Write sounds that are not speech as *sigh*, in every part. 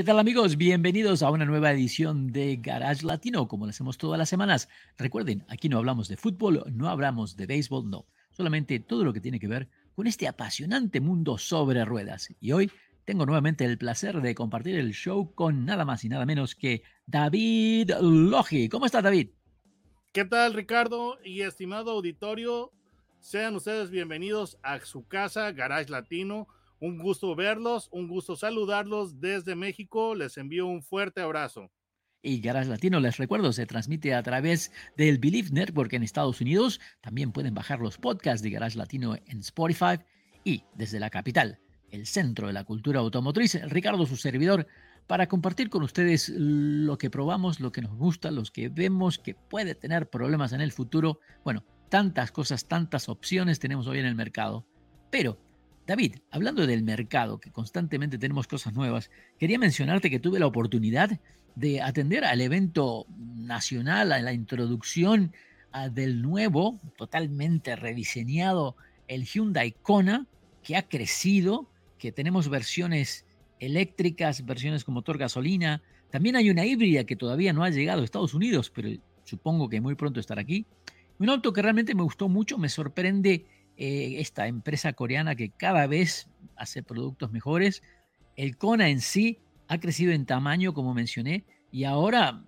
¿Qué tal amigos? Bienvenidos a una nueva edición de Garage Latino, como lo hacemos todas las semanas. Recuerden, aquí no hablamos de fútbol, no hablamos de béisbol, no. Solamente todo lo que tiene que ver con este apasionante mundo sobre ruedas. Y hoy tengo nuevamente el placer de compartir el show con nada más y nada menos que David Logi. ¿Cómo está David? ¿Qué tal Ricardo y estimado auditorio? Sean ustedes bienvenidos a su casa, Garage Latino un gusto verlos, un gusto saludarlos desde México. Les envío un fuerte abrazo. Y Garage Latino, les recuerdo, se transmite a través del Believe Network en Estados Unidos. También pueden bajar los podcasts de Garage Latino en Spotify. Y desde la capital, el centro de la cultura automotriz, Ricardo, su servidor, para compartir con ustedes lo que probamos, lo que nos gusta, los que vemos que puede tener problemas en el futuro. Bueno, tantas cosas, tantas opciones tenemos hoy en el mercado. Pero David, hablando del mercado, que constantemente tenemos cosas nuevas, quería mencionarte que tuve la oportunidad de atender al evento nacional, a la introducción del nuevo, totalmente rediseñado, el Hyundai Kona, que ha crecido, que tenemos versiones eléctricas, versiones con motor gasolina. También hay una híbrida que todavía no ha llegado a Estados Unidos, pero supongo que muy pronto estará aquí. Un auto que realmente me gustó mucho, me sorprende eh, esta empresa coreana que cada vez hace productos mejores. El Kona en sí ha crecido en tamaño, como mencioné, y ahora,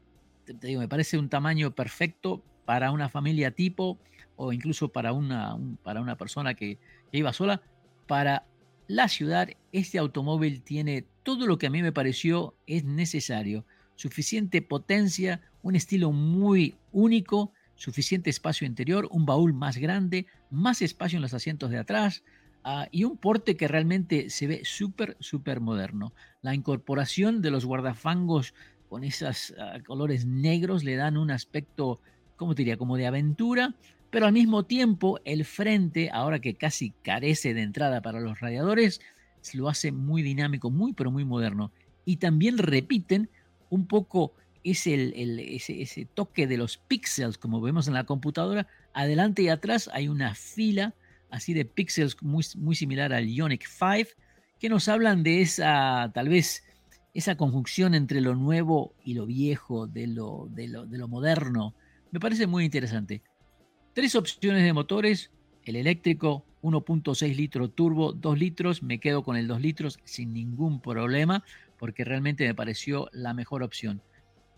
me parece un tamaño perfecto para una familia tipo o incluso para una, para una persona que iba sola. Para la ciudad, este automóvil tiene todo lo que a mí me pareció es necesario. Suficiente potencia, un estilo muy único, suficiente espacio interior, un baúl más grande, más espacio en los asientos de atrás ah, y un porte que realmente se ve súper, súper moderno. La incorporación de los guardafangos con esos ah, colores negros le dan un aspecto, ¿cómo diría? Como de aventura, pero al mismo tiempo el frente, ahora que casi carece de entrada para los radiadores, lo hace muy dinámico, muy pero muy moderno. Y también repiten un poco es el, ese, toque de los píxeles, como vemos en la computadora. Adelante y atrás hay una fila así de píxeles muy, similar al Ionic 5, que nos hablan de esa, tal vez, esa conjunción entre lo nuevo y lo viejo, de lo, de lo, de lo moderno. Me parece muy interesante. Tres opciones de motores, el eléctrico 1.6 litro turbo, 2 litros, me quedo con el 2 litros sin ningún problema porque realmente me pareció la mejor opción.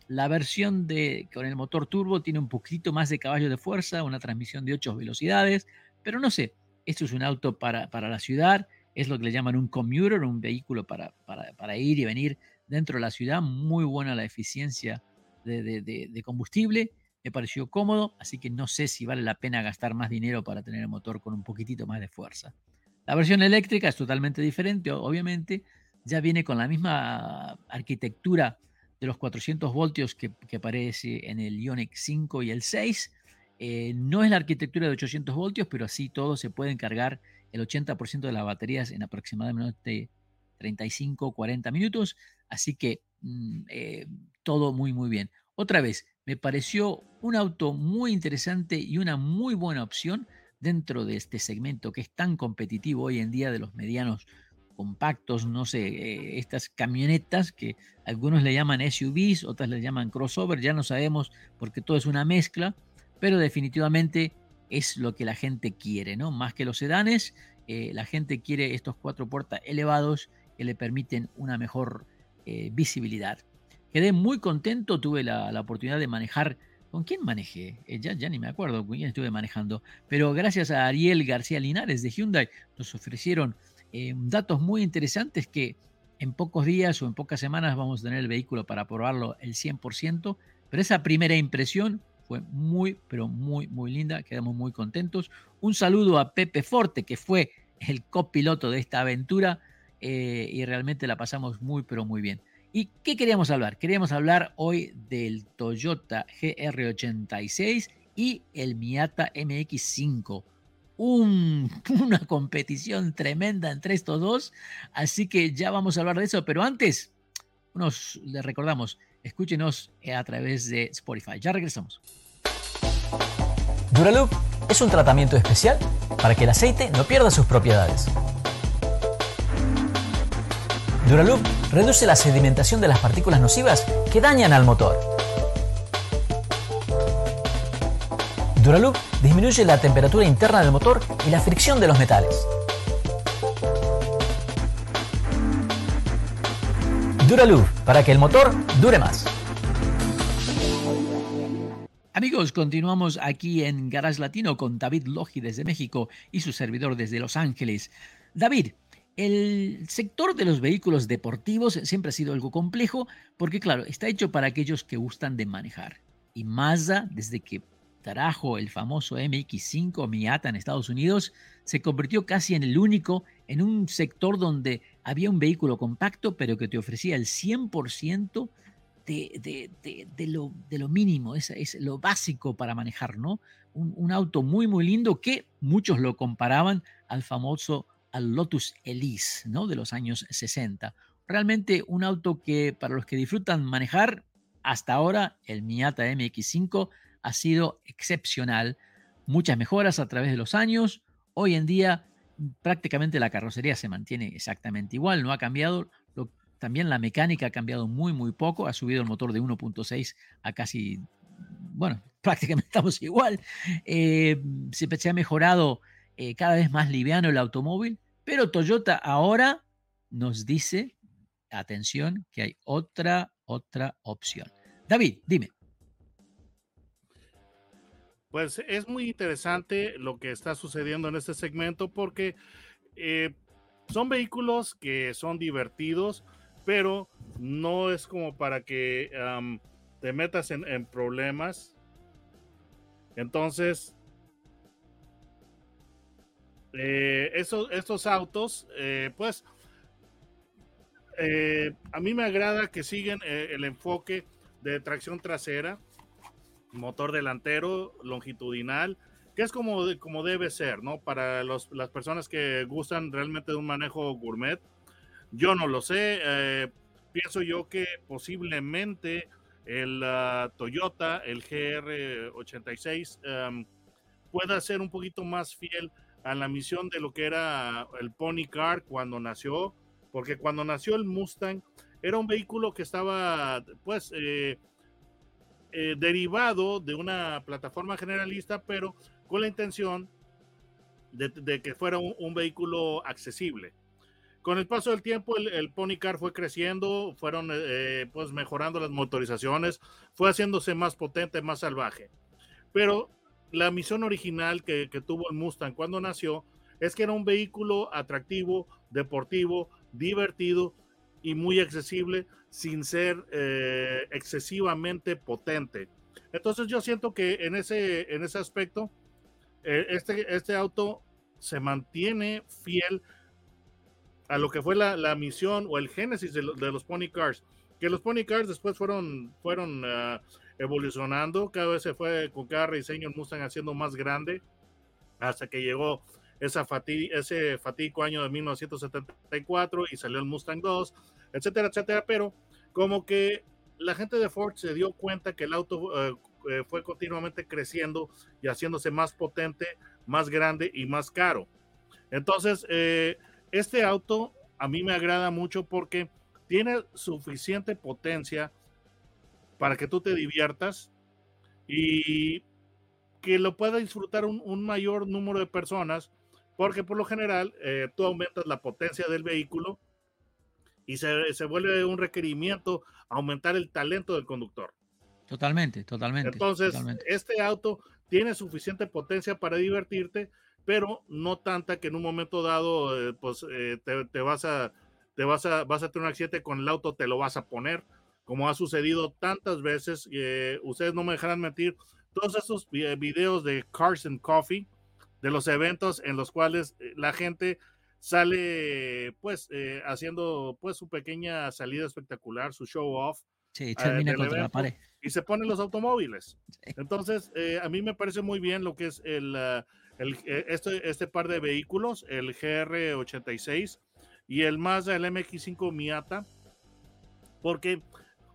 La versión de, con el motor turbo tiene un poquito más de caballo de fuerza, una transmisión de 8 velocidades, pero no sé, esto es un auto para, para la ciudad, es lo que le llaman un commuter, un vehículo para, para, ir y venir dentro de la ciudad, muy buena la eficiencia de, de, combustible, me pareció cómodo, así que no sé si vale la pena gastar más dinero para tener el motor con un poquitito más de fuerza. La versión eléctrica es totalmente diferente, obviamente, ya viene con la misma arquitectura de los 400 voltios que, aparece en el Ionic 5 y el 6. Eh, no es la arquitectura de 800 voltios, pero así todo se puede cargar el 80% de las baterías en aproximadamente 35 40 minutos. Así que mm, eh, todo muy, muy bien. Otra vez, me pareció un auto muy interesante y una muy buena opción dentro de este segmento que es tan competitivo hoy en día de los medianos compactos, no sé, eh, estas camionetas que algunos le llaman SUVs, otras le llaman crossover, ya no sabemos porque todo es una mezcla, pero definitivamente es lo que la gente quiere, ¿no? Más que los sedanes, eh, la gente quiere estos cuatro puertas elevados que le permiten una mejor eh, visibilidad. Quedé muy contento, tuve la, oportunidad de manejar ¿Con quién manejé? ya, ya, ni me acuerdo con quién estuve manejando. Pero gracias a Ariel García Linares de Hyundai nos ofrecieron eh, datos muy interesantes que en pocos días o en pocas semanas vamos a tener el vehículo para probarlo el 100%, pero esa primera impresión fue muy, pero muy, muy linda, quedamos muy contentos. Un saludo a Pepe Forte, que fue el copiloto de esta aventura eh, y realmente la pasamos muy, pero muy bien. ¿Y qué queríamos hablar? Queríamos hablar hoy del Toyota GR86 y el Miata MX5. *laughs* una competición tremenda entre estos dos, así que ya vamos a hablar de eso, pero antes, nos les recordamos, escúchenos a través de Spotify. Ya regresamos. Duraloop es un tratamiento especial para que el aceite no pierda sus propiedades. Duraloop reduce la sedimentación de las partículas nocivas que dañan al motor. Duraloop disminuye la temperatura interna del motor y la fricción de los metales. Duraloop, para que el motor dure más. Amigos, continuamos aquí en Garage Latino con David Logi desde México y su servidor desde Los Ángeles. David, el sector de los vehículos deportivos siempre ha sido algo complejo porque, claro, está hecho para aquellos que gustan de manejar. Y Mazda, desde que trajo el famoso MX5 Miata en Estados Unidos, se convirtió casi en el único en un sector donde había un vehículo compacto, pero que te ofrecía el 100% de, lo, mínimo, es, lo básico para manejar, ¿no? Un, auto muy, muy lindo que muchos lo comparaban al famoso al Lotus Elise, ¿no? De los años 60. Realmente un auto que para los que disfrutan manejar, hasta ahora el Miata MX5 ha sido excepcional. Muchas mejoras a través de los años. Hoy en día prácticamente la carrocería se mantiene exactamente igual, no ha cambiado. también la mecánica ha cambiado muy, muy poco. Ha subido el motor de 1.6 a casi, bueno, *laughs* prácticamente estamos igual. Eh, se, ha mejorado eh, cada vez más liviano el automóvil, pero Toyota ahora nos dice, atención, que hay otra, otra opción. David, dime. Pues es muy interesante lo que está sucediendo en este segmento porque eh, son vehículos que son divertidos, pero no es como para que te metas en, problemas. Entonces, eh, estos autos, eh, pues, a mí me agrada que siguen el enfoque de tracción trasera motor delantero longitudinal, que es como, como debe ser, ¿no? Para las personas que gustan realmente de un manejo gourmet. Yo no lo sé, eh, pienso yo que posiblemente el ah, Toyota, el GR86, em, pueda ser un poquito más fiel a la misión de lo que era el Pony Car cuando nació, porque cuando nació el Mustang era un vehículo que estaba, pues, eh, eh, derivado de una plataforma generalista, pero con la intención de, que fuera un, vehículo accesible. Con el paso del tiempo, el, Pony Car fue creciendo, fueron eh, pues mejorando las motorizaciones, fue haciéndose más potente, más salvaje. Pero la misión original que tuvo el Mustang cuando nació es que era un vehículo atractivo, deportivo, divertido y muy accesible sin ser eh, excesivamente potente. Entonces yo siento que en ese, en ese aspecto, eh, este, este auto se mantiene fiel a lo que fue la, la misión o el génesis de, los Pony Cars, que los Pony Cars después fueron, fueron ah, evolucionando, cada vez se fue con cada rediseño el Mustang haciendo más grande, hasta que llegó esa ese fatídico año de 1974 y salió el Mustang 2, etcétera, etcétera, pero como que la gente de Ford se dio cuenta que el auto eh, eh, fue continuamente creciendo y haciéndose más potente, más grande y más caro. Entonces, eh, este auto a mí me agrada mucho porque tiene suficiente potencia para que tú te diviertas y que lo pueda disfrutar un mayor número de personas porque por lo general tú aumentas la potencia del vehículo y se, se, vuelve un requerimiento aumentar el talento del conductor. Totalmente, totalmente. Entonces, este auto tiene suficiente potencia para divertirte, pero no tanta que en un momento dado, eh, pues eh, te, vas a, te vas a, vas a tener un accidente con el auto, te lo vas a poner, como ha sucedido tantas veces. ustedes no me dejarán mentir, todos esos videos de Cars and Coffee, de los eventos en los cuales eh, la gente sale pues eh, haciendo pues su pequeña salida espectacular, su show off. Sí, termina contra la pared. Y se ponen los automóviles. Entonces, a mí me parece muy bien lo que es el, el este, este par de vehículos, el GR86 y el Mazda, el MX5 Miata, porque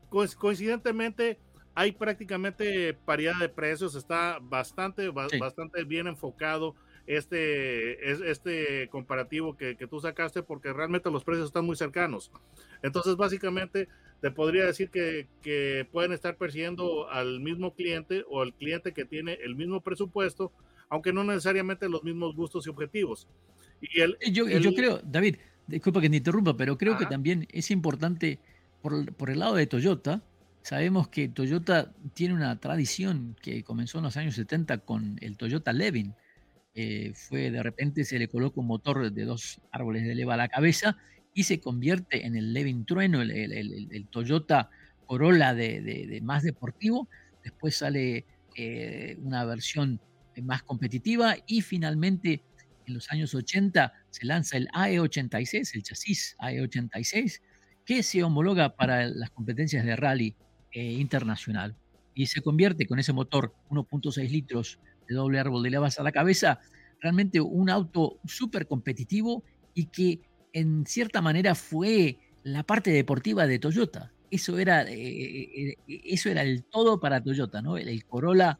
coincidentemente hay prácticamente paridad de precios, está bastante, bastante bien enfocado este, este comparativo que, que, tú sacaste porque realmente los precios están muy cercanos. Entonces, básicamente, te podría decir que, que pueden estar persiguiendo al mismo cliente o al cliente que tiene el mismo presupuesto, aunque no necesariamente los mismos gustos y objetivos. Y el, yo, yo creo, David, disculpa que te interrumpa, pero creo que también es importante por, por, el lado de Toyota. Sabemos que Toyota tiene una tradición que comenzó en los años 70 con el Toyota Levin. Eh, fue de repente se le coloca un motor de dos árboles de leva a la cabeza y se convierte en el Levin Trueno, el, Toyota Corolla de, más deportivo. Después sale eh, una versión más competitiva y finalmente en los años 80 se lanza el AE86, el chasis AE86, que se homologa para las competencias de rally eh, internacional y se convierte con ese motor 1.6 litros de doble árbol de levas a la cabeza, realmente un auto súper competitivo y que en cierta manera fue la parte deportiva de Toyota. Eso era, eh, eh, eso era el todo para Toyota, ¿no? el Corolla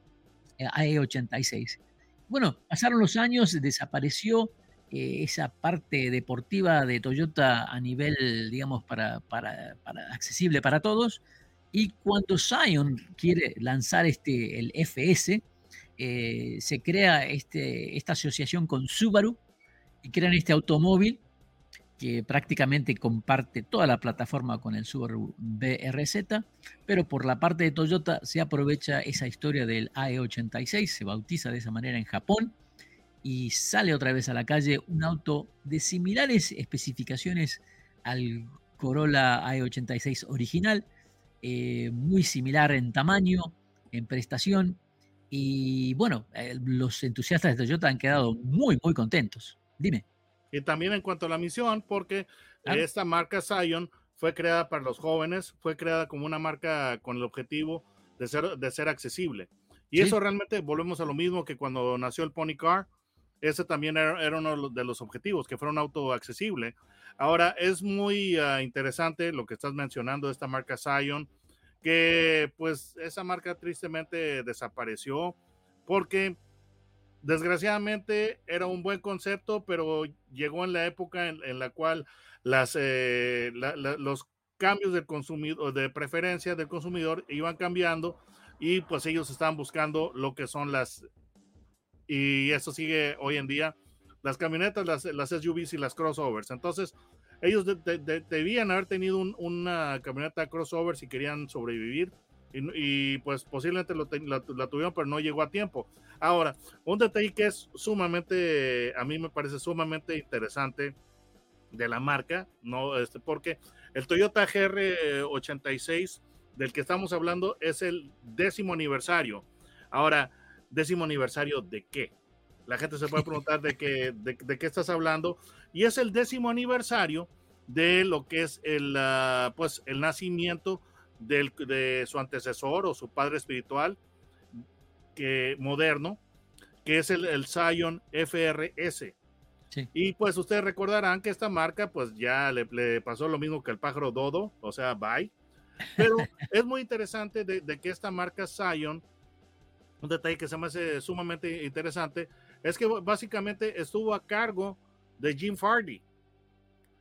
AE86. Bueno, pasaron los años, desapareció eh, esa parte deportiva de Toyota a nivel, digamos, para, para, accesible para todos. Y cuando Zion quiere lanzar este, el FS, eh, se crea este, esta asociación con Subaru y crean este automóvil que prácticamente comparte toda la plataforma con el Subaru BRZ, pero por la parte de Toyota se aprovecha esa historia del AE86, se bautiza de esa manera en Japón y sale otra vez a la calle un auto de similares especificaciones al Corolla AE86 original, eh, muy similar en tamaño, en prestación, y bueno, eh, los entusiastas de Toyota han quedado muy, muy contentos. Dime. Y también en cuanto a la misión, porque esta marca Zion fue creada para los jóvenes, fue creada como una marca con el objetivo de ser, de ser accesible. Y eso realmente volvemos a lo mismo que cuando nació el Pony Car. Ese también era, uno de los objetivos, que fuera un auto accesible. Ahora, es muy ah, interesante lo que estás mencionando de esta marca Zion, que pues esa marca tristemente desapareció porque Desgraciadamente era un buen concepto, pero llegó en la época en, la cual las, eh, los cambios del consumidor, de preferencia del consumidor iban cambiando y pues ellos estaban buscando lo que son las, y eso sigue hoy en día, las camionetas, las, las SUVs y las crossovers. Entonces, ellos debían haber tenido una camioneta crossover si querían sobrevivir y, pues posiblemente lo la, tuvieron, pero no llegó a tiempo. Ahora, un detalle que es sumamente, a mí me parece sumamente interesante de la marca, no, este, porque el Toyota GR86 del que estamos hablando es el décimo aniversario. Ahora, décimo aniversario de qué? La gente se puede preguntar de qué, de, qué estás hablando. Y es el décimo aniversario de lo que es el, ah, pues, el nacimiento de su antecesor o su padre espiritual que, moderno, que es el, el Zion FRS. Y pues ustedes recordarán que esta marca pues ya le, pasó lo mismo que el pájaro Dodo, o sea, bye. Pero *laughs* es muy interesante de, que esta marca Zion, un detalle que se me hace sumamente interesante, es que básicamente estuvo a cargo de Jim Farley.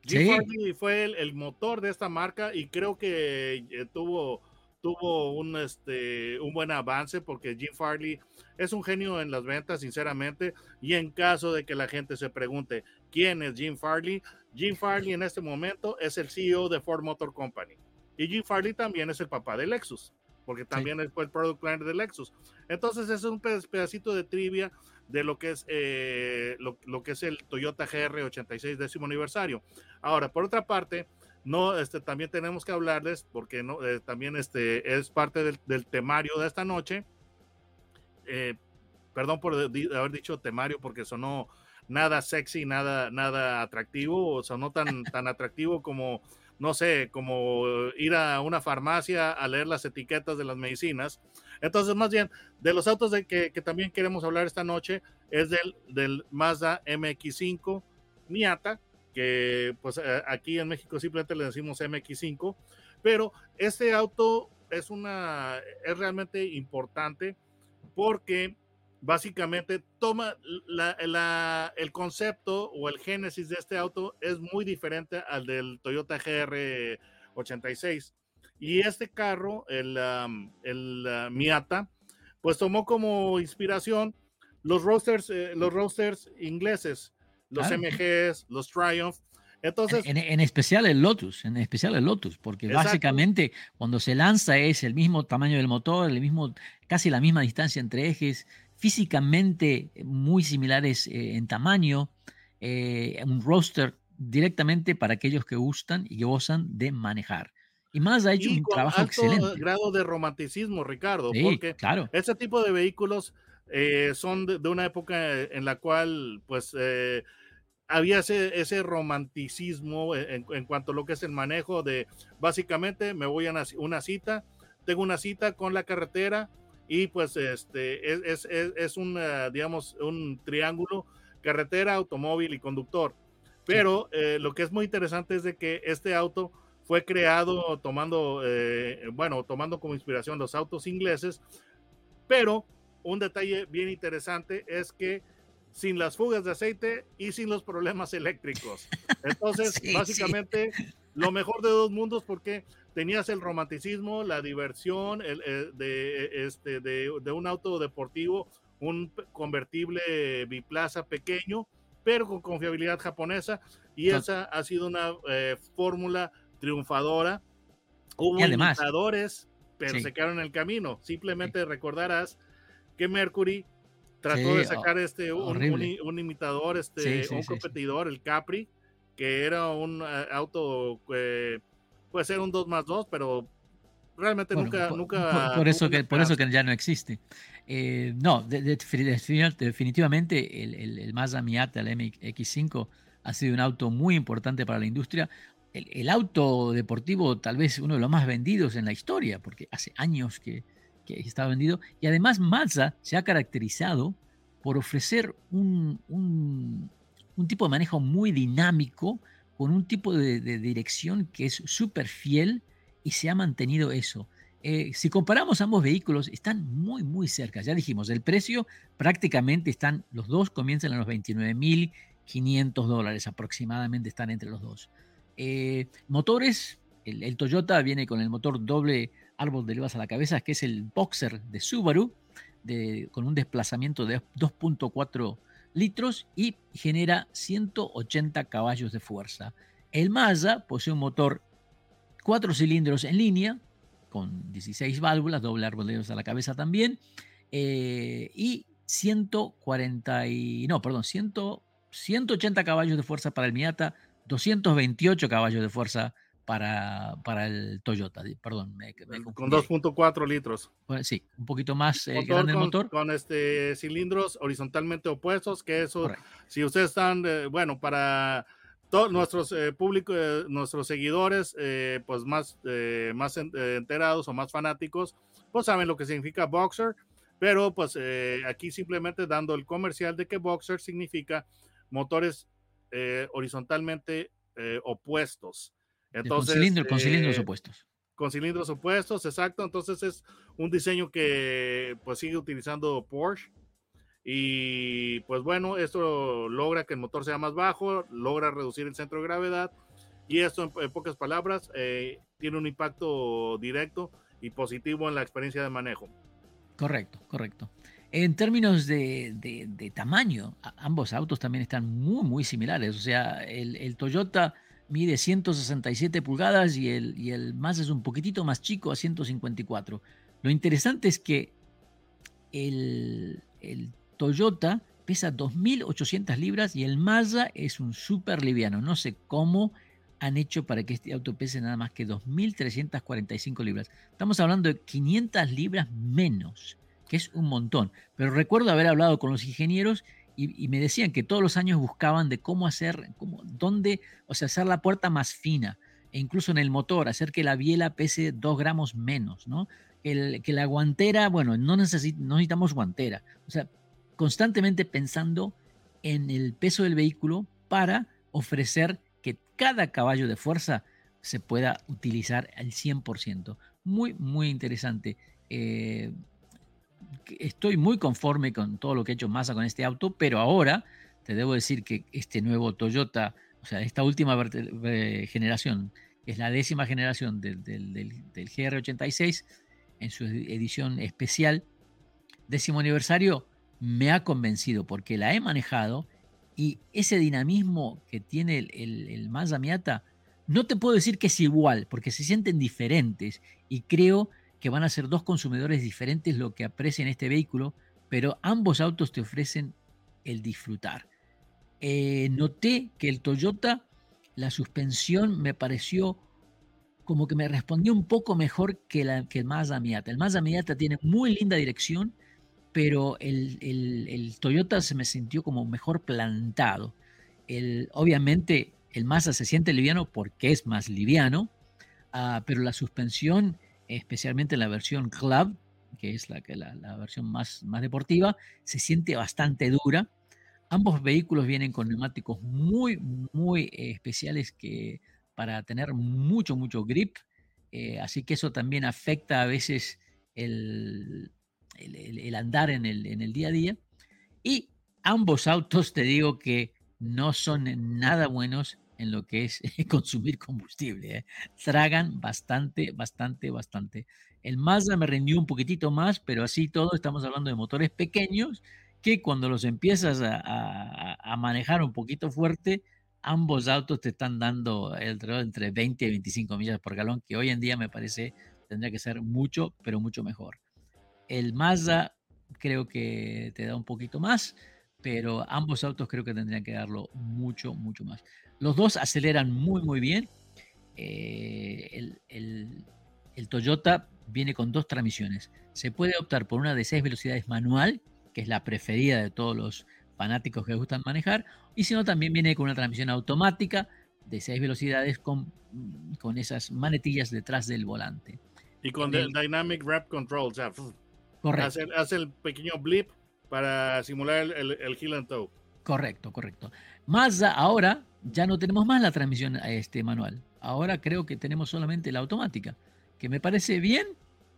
Jim fue el, motor de esta marca y creo que eh, tuvo, tuvo un, este, un buen avance porque Jim Farley es un genio en las ventas, sinceramente. Y en caso de que la gente se pregunte quién es Jim Farley, Jim Farley en este momento es el CEO de Ford Motor Company. Y Jim Farley también es el papá de Lexus, porque también fue el product planner de Lexus. Entonces es un pedacito de trivia de lo que es, eh, lo, que es el Toyota GR86 décimo aniversario. Ahora, por otra parte, no, este, también tenemos que hablarles, porque no, eh, también este, es parte del, temario de esta noche. Eh, perdón por haber dicho temario, porque sonó nada sexy, nada, nada atractivo, o no tan, tan atractivo como, no sé, como ir a una farmacia a leer las etiquetas de las medicinas. Entonces, más bien, de los autos de que, también queremos hablar esta noche es del, del Mazda MX5 Miata, que pues eh, aquí en México simplemente le decimos MX5, pero este auto es una, es realmente importante porque básicamente toma la, el concepto o el génesis de este auto es muy diferente al del Toyota GR86. Y este carro, el, el Miata, pues tomó como inspiración los roasters, eh, los roasters ingleses, los MGs, los Triumph. Entonces, en, especial el Lotus, en especial el Lotus, porque básicamente cuando se lanza es el mismo tamaño del motor, el mismo, casi la misma distancia entre ejes, físicamente muy similares eh, en tamaño, eh, un roster directamente para aquellos que gustan y gozan de manejar. Y más ha hecho un trabajo alto excelente. grado de romanticismo, Ricardo, porque claro. ese tipo de vehículos eh, son de, una época en la cual, pues, eh, había ese, ese romanticismo en, cuanto a lo que es el manejo de, básicamente, me voy a una, cita, tengo una cita con la carretera y pues este es, es, es un, eh, digamos, un triángulo, carretera, automóvil y conductor. Pero lo que es muy interesante es de que este auto fue creado tomando, bueno, tomando como inspiración los autos ingleses, pero un detalle bien interesante es que sin las fugas de aceite y sin los problemas eléctricos. *laughs* Entonces, básicamente, lo mejor de dos mundos porque tenías el romanticismo, la diversión el, de, este, de, un auto deportivo, un convertible biplaza pequeño, pero con confiabilidad japonesa. Y esa ha sido una eh, fórmula triunfadora. Hubo imitadores, pero se quedaron en el camino. Simplemente recordarás que Mercury trató de sacar este un, imitador, este un competidor, el Capri, que era un eh, auto eh, puede ser un 2 más 2, pero realmente nunca, por, nunca. Por, eso que, por eso que ya no existe. Eh, no, definitivamente el, el, el, Mazda Miata, el MX5, ha sido un auto muy importante para la industria. El, el, auto deportivo, tal vez uno de los más vendidos en la historia, porque hace años que, que está vendido. Y además Mazda se ha caracterizado por ofrecer un, un, tipo de manejo muy dinámico, con un tipo de, dirección que es súper fiel y se ha mantenido eso. Eh, si comparamos ambos vehículos, están muy, muy cerca. Ya dijimos, el precio prácticamente están, los dos comienzan en los 29.500 dólares aproximadamente, están entre los dos. Eh, motores, el, Toyota viene con el motor doble árbol de levas a la cabeza, que es el Boxer de Subaru, de, con un desplazamiento de 2.4 litros y genera 180 caballos de fuerza. El Mazda posee un motor 4 cilindros en línea, con 16 válvulas, doble levas a la cabeza también, eh, y 140 y, no, perdón, 100, 180 caballos de fuerza para el Miata, 228 caballos de fuerza para, para el Toyota, perdón. con 2.4 litros. sí, un poquito más eh, grande el motor. Con este cilindros horizontalmente opuestos, que eso, si ustedes están, eh, bueno, para todos nuestros eh, públicos, nuestros seguidores, pues más, más enterados o más fanáticos, pues saben lo que significa boxer, pero pues aquí simplemente dando el comercial de que boxer significa motores horizontalmente opuestos. Entonces, con, cilindros eh, opuestos. Con cilindros opuestos, exacto. Entonces es un diseño que pues sigue utilizando Porsche. Y pues bueno, esto logra que el motor sea más bajo, logra reducir el centro de gravedad. Y esto, en, pocas palabras, eh, tiene un impacto directo y positivo en la experiencia de manejo. Correcto, correcto. En términos de, de, tamaño, ambos autos también están muy, muy similares. O sea, el, el Toyota mide 167 pulgadas y el, y el Mazda es un poquitito más chico a 154. Lo interesante es que el, el Toyota pesa 2.800 libras y el Mazda es un súper liviano. No sé cómo han hecho para que este auto pese nada más que 2.345 libras. Estamos hablando de 500 libras menos, que es un montón. Pero recuerdo haber hablado con los ingenieros y, me decían que todos los años buscaban de cómo hacer, cómo, dónde, o sea, hacer la puerta más fina, e incluso en el motor, hacer que la biela pese dos gramos menos, ¿no? Que la guantera, bueno, no, necesitamos guantera, o sea, constantemente pensando en el peso del vehículo para ofrecer que cada caballo de fuerza se pueda utilizar al 100%. Muy, muy interesante. Eh, estoy muy conforme con todo lo que ha hecho Mazda con este auto, pero ahora te debo decir que este nuevo Toyota, o sea, esta última generación, que es la décima generación del, GR86, en su edición especial, décimo aniversario, me ha convencido porque la he manejado y ese dinamismo que tiene el, el Mazda Miata, no te puedo decir que es igual, porque se sienten diferentes y creo que van a ser dos consumidores diferentes lo que aprecian este vehículo, pero ambos autos te ofrecen el disfrutar. Eh, noté que el Toyota, la suspensión me pareció como que me respondió un poco mejor que, la, que el Mazda Miata. El Mazda Miata tiene muy linda dirección, pero el, Toyota se me sintió como mejor plantado. El, obviamente el Mazda se siente liviano porque es más liviano, ah, pero la suspensión especialmente la versión Club, que es la, la, versión más, más deportiva, se siente bastante dura. Ambos vehículos vienen con neumáticos muy, muy especiales que, para tener mucho, mucho grip. Eh, así que eso también afecta a veces el, el, andar en el, en el día a día. Y ambos autos, te digo que no son nada buenos en lo que es *laughs* consumir combustible. ¿eh? Tragan bastante, bastante, bastante. El Mazda me rindió un poquitito más, pero así todo estamos hablando de motores pequeños que cuando los empiezas a, manejar un poquito fuerte, ambos autos te están dando entre 20 y 25 millas por galón, que hoy en día me parece tendría que ser mucho, pero mucho mejor. El Mazda creo que te da un poquito más, pero ambos autos creo que tendrían que darlo mucho, mucho más. Los dos aceleran muy, muy bien. Eh, el, Toyota viene con dos transmisiones. Se puede optar por una de seis velocidades manual, que es la preferida de todos los fanáticos que gustan manejar, y si no, también viene con una transmisión automática de seis velocidades con, con esas manetillas detrás del volante. Y con el Dynamic Wrap Control, o sea, Hace, hace, el pequeño blip para simular el, el, heel and toe. Correcto, correcto. Mazda ahora ya no tenemos más la transmisión este manual. Ahora creo que tenemos solamente la automática, que me parece bien,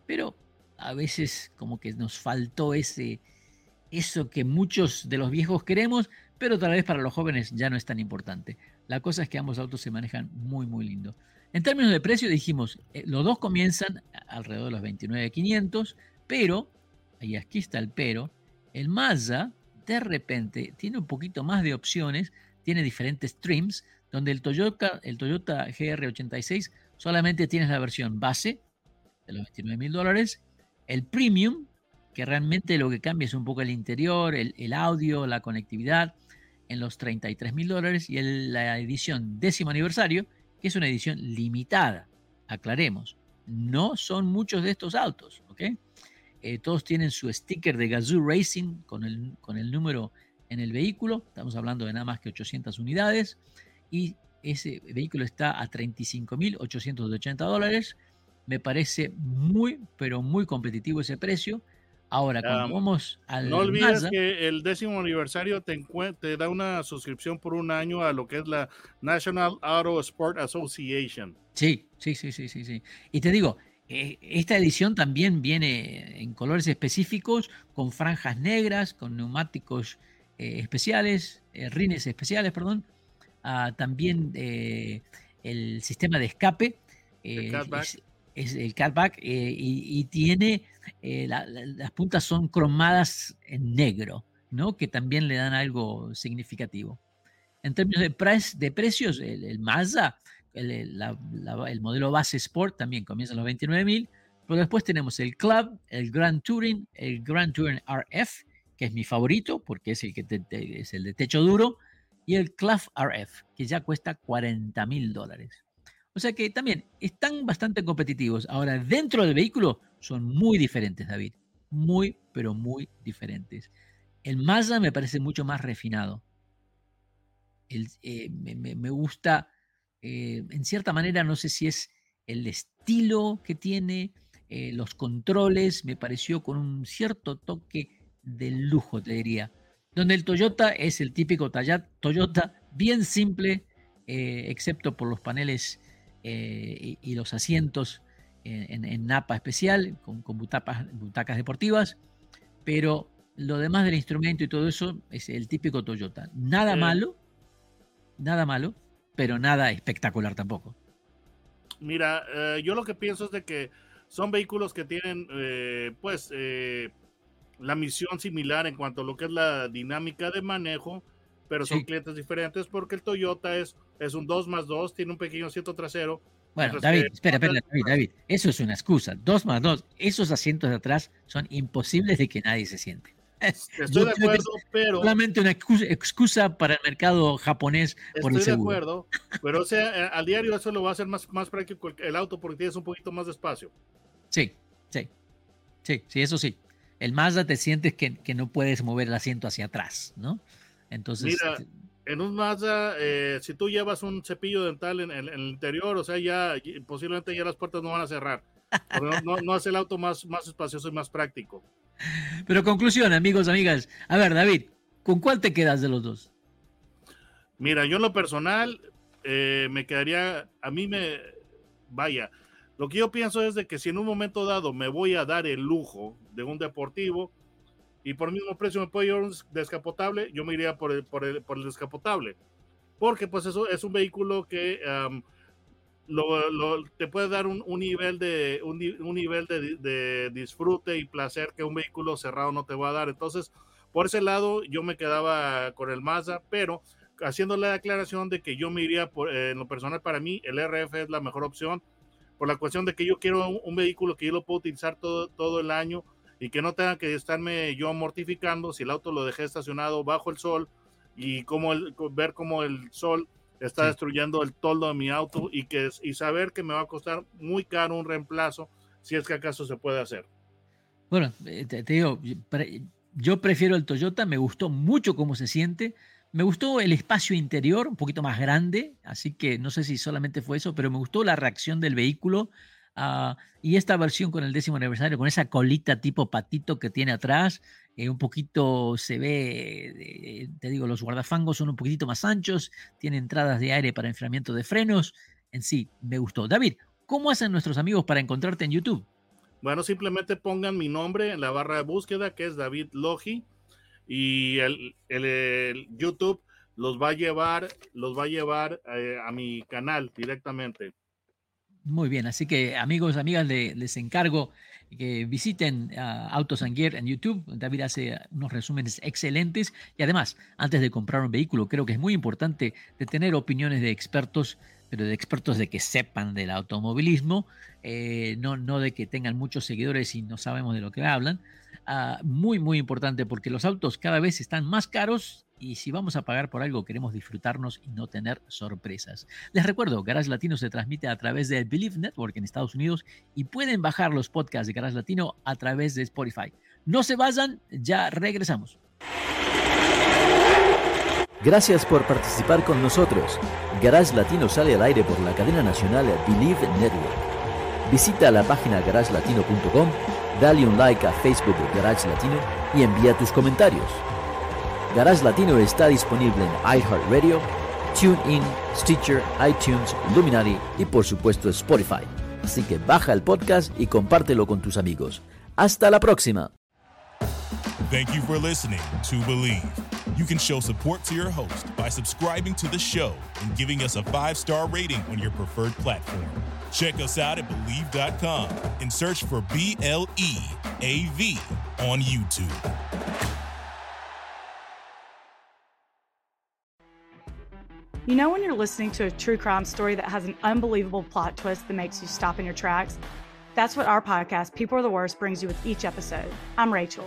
pero a veces como que nos faltó ese eso que muchos de los viejos queremos, pero tal vez para los jóvenes ya no es tan importante. La cosa es que ambos autos se manejan muy muy lindo. En términos de precio dijimos, eh, los dos comienzan alrededor de los 29.500, pero, y aquí está el pero, el Mazda de repente tiene un poquito más de opciones tiene diferentes trims, donde el Toyota, el Toyota GR86 solamente tienes la versión base de los 29 mil dólares, el premium, que realmente lo que cambia es un poco el interior, el, audio, la conectividad, en los 33 mil dólares, y la edición décimo aniversario, que es una edición limitada, aclaremos. No son muchos de estos autos, ¿ok? Eh, todos tienen su sticker de Gazoo Racing con el, con el número en el vehículo, estamos hablando de nada más que 800 unidades, y ese vehículo está a 35.880 dólares. Me parece muy, pero muy competitivo ese precio. Ahora, cuando vamos al. No olvides que el décimo aniversario te, te, da una suscripción por un año a lo que es la National Auto Sport Association. Sí, sí, sí, sí, sí. sí. Y te digo, eh, esta edición también viene en colores específicos, con franjas negras, con neumáticos especiales, eh, rines especiales, perdón. Ah, también eh, el sistema de escape. Es, el catback y, tiene las puntas son cromadas en negro, ¿no? que también le dan algo significativo. En términos de, de precios, el, Mazda, el, el, modelo base Sport también comienza en los 29 mil, pero después tenemos el Club, el Grand Touring, el Grand Touring RF, que es mi favorito porque es el, que es el de techo duro, y el Cluff RF, que ya cuesta 40 mil dólares. O sea que también están bastante competitivos. Ahora, dentro del vehículo son muy diferentes, David. Muy, pero muy diferentes. El Mazda me parece mucho más refinado. Eh, me, gusta, eh, en cierta manera, no sé si es el estilo que tiene, eh, los controles, me pareció con un cierto toque de lujo, te diría. Donde el Toyota es el típico Toyota bien simple, excepto por los paneles y, los asientos en, napa especial, con, butacas deportivas, pero lo demás del instrumento y todo eso es el típico Toyota. Nada malo, nada malo, pero nada espectacular tampoco. Mira, eh, yo lo que pienso es de que son vehículos que tienen, eh, pues, eh, la misión similar en cuanto a lo que es la dinámica de manejo, pero son clientes diferentes porque el Toyota es, es un 2 más 2, tiene un pequeño asiento trasero. Bueno, David, espera, espera, David, David, eso es una excusa. 2 más 2, esos asientos de atrás son imposibles de que nadie se siente. Estoy de acuerdo, pero. Solamente una excusa, para el mercado japonés por Estoy de acuerdo, pero o sea, al diario eso lo va a hacer más, más práctico el auto porque tienes un poquito más de espacio. Sí, sí. Sí, sí, eso sí. El Mazda te sientes que, que no puedes mover el asiento hacia atrás, ¿no? Entonces. Mira, en un Mazda, eh, si tú llevas un cepillo dental en, el interior, o sea, ya posiblemente ya las puertas no van a cerrar. No, no, hace el auto más, más espacioso y más práctico. Pero conclusión, amigos, amigas. A ver, David, ¿con cuál te quedas de los dos? Mira, yo en lo personal eh, me quedaría, a mí me, vaya, lo que yo pienso es de que si en un momento dado me voy a dar el lujo de un deportivo y por el mismo precio me puedo llevar un descapotable, yo me iría por el, por el, por el descapotable. Porque pues eso es un vehículo que lo, te puede dar un, nivel, de, un, nivel de, disfrute y placer que un vehículo cerrado no te va a dar. Entonces, por ese lado, yo me quedaba con el Mazda, pero haciendo la declaración de que yo me iría, por, en lo personal para mí, el RF es la mejor opción, por la cuestión de que yo quiero un, vehículo que yo lo puedo utilizar todo, todo el año y que no tenga que estarme yo mortificando si el auto lo dejé estacionado bajo el sol y como el, ver cómo el sol está destruyendo el toldo de mi auto y, que, y saber que me va a costar muy caro un reemplazo si es que acaso se puede hacer. Bueno, eh, te, digo, yo prefiero el Toyota, me gustó mucho cómo se siente, me gustó el espacio interior, un poquito más grande, así que no sé si solamente fue eso, pero me gustó la reacción del vehículo Ah, y esta versión con el décimo aniversario, con esa colita tipo patito que tiene atrás, eh, un poquito se ve, te digo, los guardafangos son un poquitito más anchos, tiene entradas de aire para enfriamiento de frenos. En sí, me gustó. David, ¿cómo hacen nuestros amigos para encontrarte en YouTube? Bueno, simplemente pongan mi nombre en la barra de búsqueda, que es David Logi, y el, YouTube los va a llevar, los va a llevar eh, a mi canal directamente. Muy bien, así que amigos, amigas, les, encargo que visiten uh, Autos and Gear en YouTube. David hace unos resúmenes excelentes y además, antes de comprar un vehículo, creo que es muy importante tener opiniones de expertos, pero de expertos de que sepan del automovilismo, eh, no, no de que tengan muchos seguidores y no sabemos de lo que hablan. Ah, muy, muy importante porque los autos cada vez están más caros y si vamos a pagar por algo queremos disfrutarnos y no tener sorpresas. Les recuerdo, Garage Latino se transmite a través de Believe Network en Estados Unidos y pueden bajar los podcasts de Garage Latino a través de Spotify. No se vayan, ya regresamos. Gracias por participar con nosotros. Garage Latino sale al aire por la cadena nacional Believe Network. Visita la página garagelatino.com, dale un like a Facebook Garage Latino y envía tus comentarios. Garage Latino está disponible en iHeartRadio, TuneIn, Stitcher, iTunes, Luminary y por supuesto Spotify. Así que baja el podcast y compártelo con tus amigos. Hasta la próxima. Thank you for listening to Believe. You can show support to your host by subscribing to the show and giving us a five-star rating on your preferred platform. Check us out at Believe.com and search for B-L-E-A-V on YouTube. You know, when you're listening to a true crime story that has an unbelievable plot twist that makes you stop in your tracks? That's what our podcast, People Are the Worst, brings you with each episode. I'm Rachel.